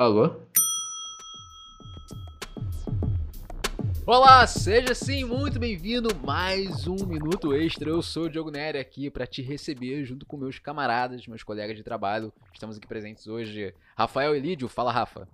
Alô? Olá, seja sim muito bem-vindo mais um Minuto Extra. Eu sou o Diogo Nery aqui para te receber junto com meus camaradas, meus colegas de trabalho. Estamos aqui presentes hoje. Rafael Elídio, fala Rafa.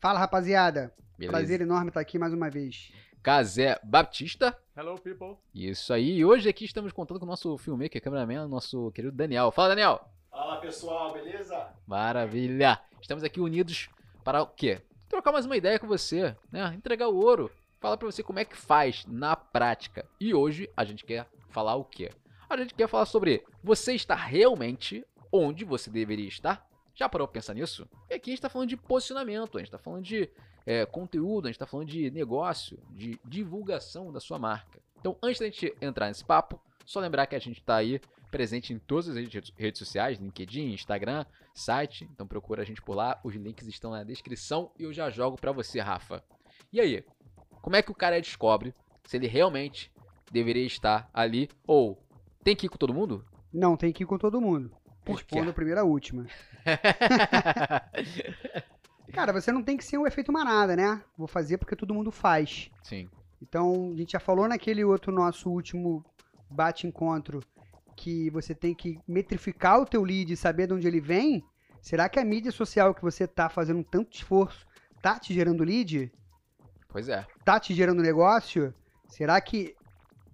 Fala rapaziada, Beleza. prazer enorme estar aqui mais uma vez. Casé Baptista. Hello, people. Isso aí. E hoje aqui estamos contando com o nosso filmmaker, cameraman, nosso querido Daniel. Fala, Daniel. Fala, pessoal, beleza? Maravilha. Estamos aqui unidos para o quê? Trocar mais uma ideia com você, né? Entregar o ouro. Falar para você como é que faz na prática. E hoje a gente quer falar o quê? A gente quer falar sobre você está realmente onde você deveria estar? Já parou pra pensar nisso? E aqui a gente está falando de posicionamento, a gente está falando de é, conteúdo, a gente está falando de negócio, de divulgação da sua marca. Então, antes da gente entrar nesse papo, só lembrar que a gente está aí presente em todas as redes sociais, LinkedIn, Instagram, site. Então procura a gente por lá, os links estão na descrição e eu já jogo para você, Rafa. E aí, como é que o cara descobre se ele realmente deveria estar ali ou tem que ir com todo mundo? Não, tem que ir com todo mundo. Por quê? Respondo primeiro a última. Cara, você não tem que ser um efeito manada, né? Vou fazer porque todo mundo faz. Sim. Então, a gente já falou naquele outro nosso último bate-encontro que você tem que metrificar o teu lead e saber de onde ele vem. Será que a mídia social que você tá fazendo tanto esforço tá te gerando lead? Pois é. Tá te gerando negócio? Será que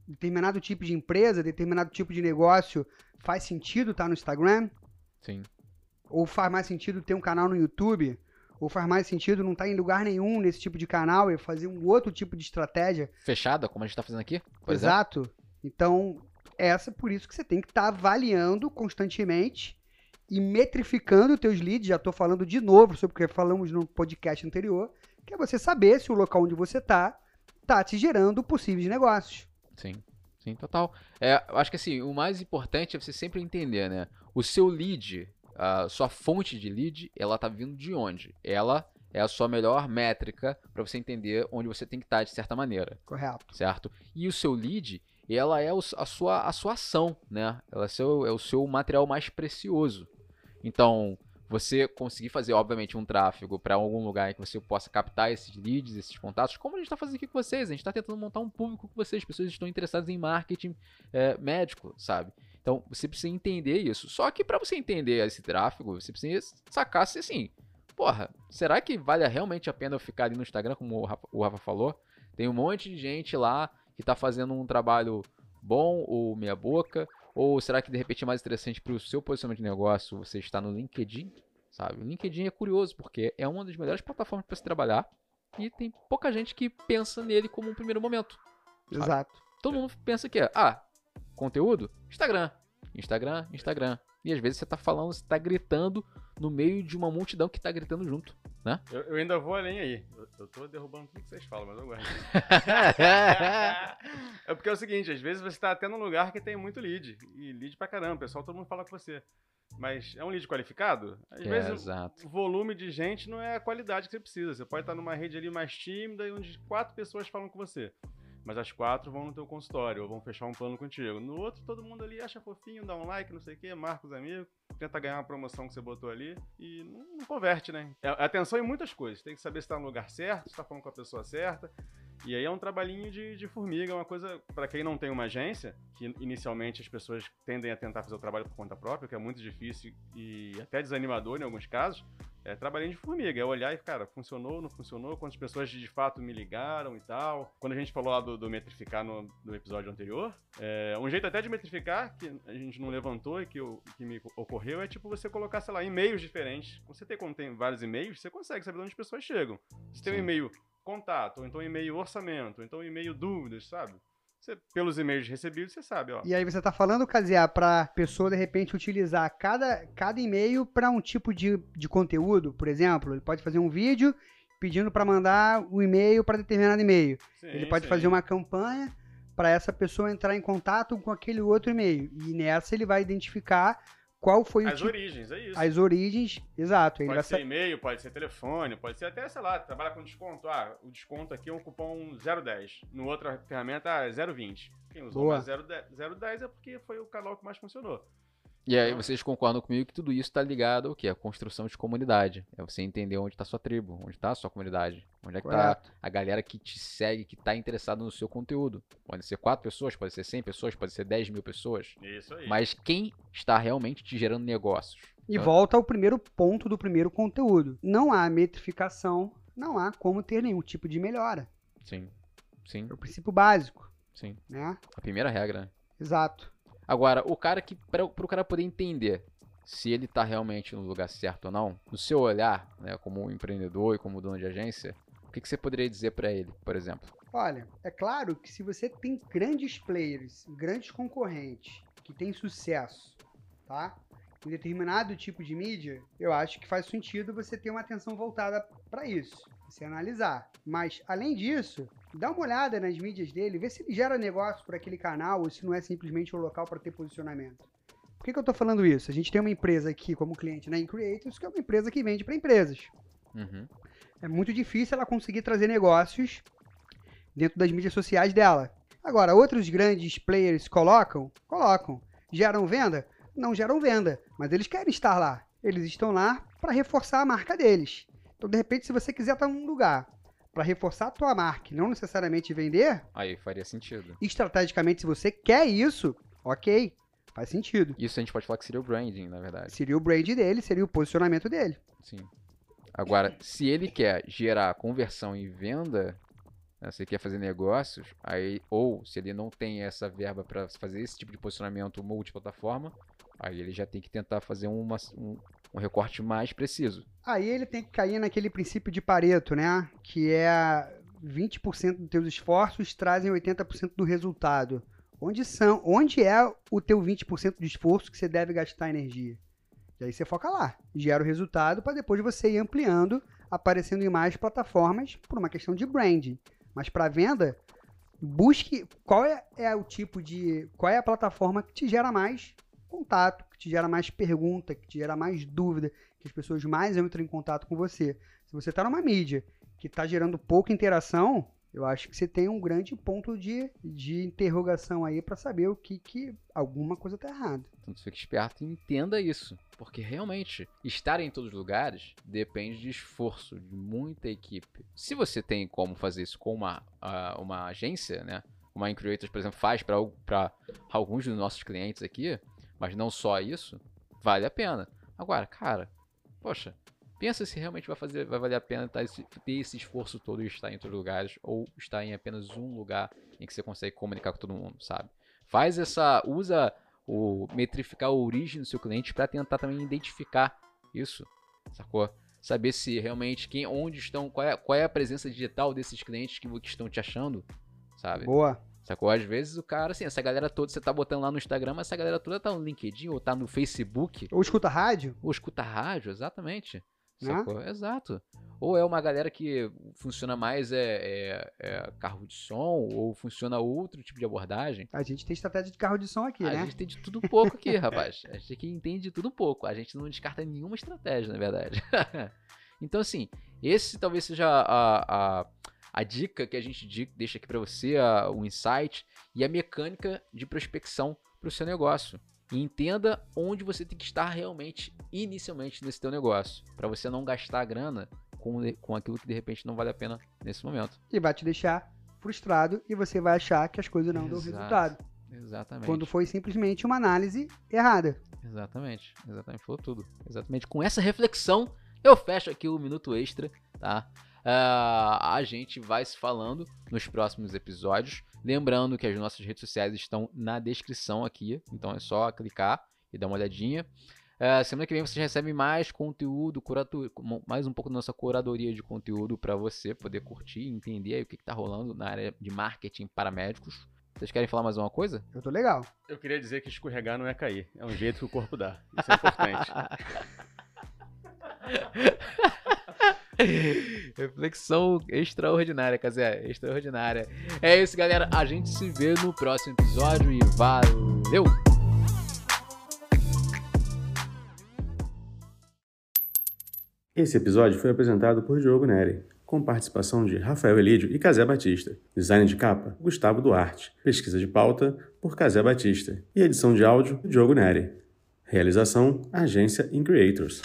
determinado tipo de empresa, determinado tipo de negócio faz sentido estar no Instagram? Sim. Ou faz mais sentido ter um canal no YouTube? Ou faz mais sentido não estar em lugar nenhum nesse tipo de canal e fazer um outro tipo de estratégia? Fechada, como a gente tá fazendo aqui? Por exemplo? Exato. Então, essa por isso que você tem que estar avaliando constantemente e metrificando os teus leads. Já estou falando de novo sobre o que falamos no podcast anterior, que é você saber se o local onde você está está te gerando possíveis negócios. Sim, sim, total. É, eu acho que assim, o mais importante é você sempre entender, né? O seu lead, a sua fonte de lead, ela tá vindo de onde? Ela é a sua melhor métrica para você entender onde você tem que estar de certa maneira, Correto. certo? E o seu lead, ela é a sua, a sua ação, né? Ela é, seu, é o seu material mais precioso. Então, você conseguir fazer, obviamente, um tráfego para algum lugar em que você possa captar esses leads, esses contatos, como a gente está fazendo aqui com vocês. A gente está tentando montar um público com vocês. As pessoas estão interessadas em marketing é, médico, sabe? Então, você precisa entender isso. Só que para você entender esse tráfego, você precisa sacar se assim, porra, será que vale realmente a pena eu ficar ali no Instagram, como o Rafa, o Rafa falou? Tem um monte de gente lá que está fazendo um trabalho bom ou meia boca, ou será que de repente é mais interessante para o seu posicionamento de negócio você estar no LinkedIn, sabe? O LinkedIn é curioso porque é uma das melhores plataformas para se trabalhar e tem pouca gente que pensa nele como um primeiro momento. Sabe? Exato. Todo mundo pensa que é, ah, conteúdo? Instagram. Instagram, Instagram. E às vezes você tá falando, você tá gritando no meio de uma multidão que tá gritando junto. Eu, eu ainda vou além aí. Eu, eu tô derrubando tudo que vocês falam, mas eu gosto. é porque é o seguinte, às vezes você tá até num lugar que tem muito lead. E lead pra caramba, pessoal, todo mundo fala com você. Mas é um lead qualificado? Às É, vezes exato. o volume de gente não é a qualidade que você precisa. Você pode estar numa rede ali mais tímida, onde quatro pessoas falam com você. Mas as quatro vão no teu consultório, ou vão fechar um plano contigo. No outro, todo mundo ali acha fofinho, dá um like, não sei o quê, marca os amigos, tenta ganhar uma promoção que você botou ali e não, converte, né? É, é atenção em muitas coisas. Tem que saber se tá no lugar certo, se tá falando com a pessoa certa. E aí é um trabalhinho de, de formiga, é uma coisa, para quem não tem uma agência, que inicialmente as pessoas tendem a tentar fazer o trabalho por conta própria, que é muito difícil e até desanimador em alguns casos. É trabalhinho de formiga, é olhar e, cara, funcionou, não funcionou, quantas pessoas de fato me ligaram e tal. Quando a gente falou lá do, do metrificar no, no episódio anterior, é, um jeito até de metrificar, que a gente não levantou e que, eu- que me ocorreu, é tipo você colocar, sei lá, e-mails diferentes. Você tem, quando tem vários e-mails, você consegue saber de onde as pessoas chegam. Você tem um e-mail contato, ou então um e-mail orçamento, ou então um e-mail dúvidas, sabe? Você, pelos e-mails recebidos, você sabe, ó. E aí você tá falando, Kaziá, pra pessoa de repente utilizar cada, cada e-mail para um tipo de, de conteúdo, por exemplo, ele pode fazer um vídeo pedindo para mandar o e-mail para determinado e-mail. Sim, ele pode sim. fazer uma campanha para essa pessoa entrar em contato com aquele outro e-mail. E nessa ele vai identificar qual foi o As tipo, origens, é isso. as origens, exato. Ele Pode ser sa- e-mail, pode ser telefone, pode ser até, sei lá, trabalha com desconto. Ah, o desconto aqui é um cupom 010. No outra ferramenta, ah, é 020. Quem usou Boa. mais 010 010 é porque foi o canal que mais funcionou. E aí vocês concordam comigo que tudo isso está ligado ao quê? A construção de comunidade. É você entender onde está sua tribo, onde está a sua comunidade, onde é que está a galera que te segue, que está interessada no seu conteúdo. Pode ser quatro pessoas, pode ser 100 pessoas, pode ser 10 mil pessoas. Isso aí. Mas quem está realmente te gerando negócios? E Ah. volta ao primeiro ponto do primeiro conteúdo. Não há metrificação, não há como ter nenhum tipo de melhora. Sim, sim, É o princípio básico, sim. né? A primeira regra, né? Exato. Agora, o cara que, para o cara poder entender se ele tá realmente no lugar certo ou não, no seu olhar, né, como empreendedor e como dono de agência, o que, que você poderia dizer para ele, por exemplo? Olha, é claro que se você tem grandes players, grandes concorrentes que têm sucesso, tá? Em determinado tipo de mídia, eu acho que faz sentido você ter uma atenção voltada para isso, você analisar. Mas além disso, dá uma olhada nas mídias dele, vê se ele gera negócio para aquele canal ou se não é simplesmente um local para ter posicionamento. Por que, que eu tô falando isso? A gente tem uma empresa aqui como cliente na Increators, que é uma empresa que vende para empresas. Uhum. É muito difícil ela conseguir trazer negócios dentro das mídias sociais dela. Agora, outros grandes players colocam? Colocam. Geram venda? Não geram venda, mas eles querem estar lá. Eles estão lá para reforçar a marca deles. Então, de repente, se você quiser estar num lugar para reforçar a tua marca, e não necessariamente vender, Aí faria sentido. estrategicamente, se você quer isso, ok, faz sentido. Isso a gente pode falar que seria o branding, na verdade. Seria o brand dele, seria o posicionamento dele. Sim. Agora, se ele quer gerar conversão e venda, né, se ele quer fazer negócios, aí ou se ele não tem essa verba para fazer esse tipo de posicionamento multiplataforma, aí ele já tem que tentar fazer uma- um, um recorte mais preciso. Aí ele tem que cair naquele princípio de Pareto, né? Que é 20% dos teus esforços trazem 80% do resultado. Onde são, onde é o teu 20% de esforço que você deve gastar energia? E aí você foca lá, gera o resultado para depois você ir ampliando, aparecendo em mais plataformas por uma questão de branding. Mas para venda, busque qual é, é o tipo de, qual é a plataforma que te gera mais contato, que te gera mais pergunta, que te gera mais dúvida, que as pessoas mais entram em contato com você. Se você está numa mídia que está gerando pouca interação, eu acho que você tem um grande ponto de, de interrogação aí para saber o que, que alguma coisa está errada. Então fique esperto e entenda isso. Porque realmente, estar em todos os lugares depende de esforço, de muita equipe. Se você tem como fazer isso com uma, ah, uma agência, né? Uma Increators, por exemplo, faz para alguns dos nossos clientes aqui, mas não só isso, vale a pena. Agora, cara, poxa, pensa se realmente vai, fazer, vai valer a pena tá esse- ter esse esforço todo e estar em todos os lugares, ou estar em apenas um lugar em que você consegue comunicar com todo mundo, sabe? Faz essa. Usa o metrificar a origem do seu cliente para tentar também identificar isso, sacou? Saber se realmente quem, onde estão, qual é, qual é a presença digital desses clientes que, que estão te achando, sabe? Boa. Sacou? Às vezes o cara, assim, essa galera toda, você tá botando lá no Instagram, mas essa galera toda tá no LinkedIn ou tá no Facebook, Ou escuta rádio, ou escuta rádio, exatamente. Né? Sacou? Exato. Ou é uma galera que funciona mais é, é- é carro de som, ou funciona outro tipo de abordagem. a gente tem estratégia de carro de som aqui, a né? gente tem de tudo pouco aqui, rapaz. A gente aqui entende de tudo pouco. A gente não descarta nenhuma estratégia, na verdade. então, assim, esse talvez seja a, a, a dica que a gente deixa aqui pra você, a- o insight e a mecânica de prospecção para o seu negócio. E entenda onde você tem que estar realmente, inicialmente, nesse teu negócio. para você não gastar a grana com, com aquilo que de repente não vale a pena nesse momento. E vai te deixar frustrado e você vai achar que as coisas não dão Exato. resultado. Exatamente. Quando foi simplesmente uma análise errada. Exatamente, exatamente, falou tudo. Exatamente, com essa reflexão, eu fecho aqui o Minuto Extra, tá? Ah, a gente vai se falando nos próximos episódios. Lembrando que as nossas redes sociais estão na descrição aqui, então é só clicar e dar uma olhadinha. Ah, semana que vem vocês recebem mais conteúdo, curato- mais um pouco da nossa curadoria de conteúdo para você poder curtir e entender aí o que está rolando na área de marketing para médicos. Vocês querem falar mais uma coisa? Eu tô legal. Eu queria dizer que escorregar não é cair. É um jeito que o corpo dá. Isso é importante. Reflexão extraordinária, Casé. Extraordinária. É isso, galera. A gente se vê no próximo episódio e valeu! Esse episódio foi apresentado por Diogo Neri, com participação de Rafael Elídio e Casé Batista. Design de capa, Gustavo Duarte. Pesquisa de pauta, por Casé Batista. E edição de áudio, Diogo Neri. Realização Agência In Creators.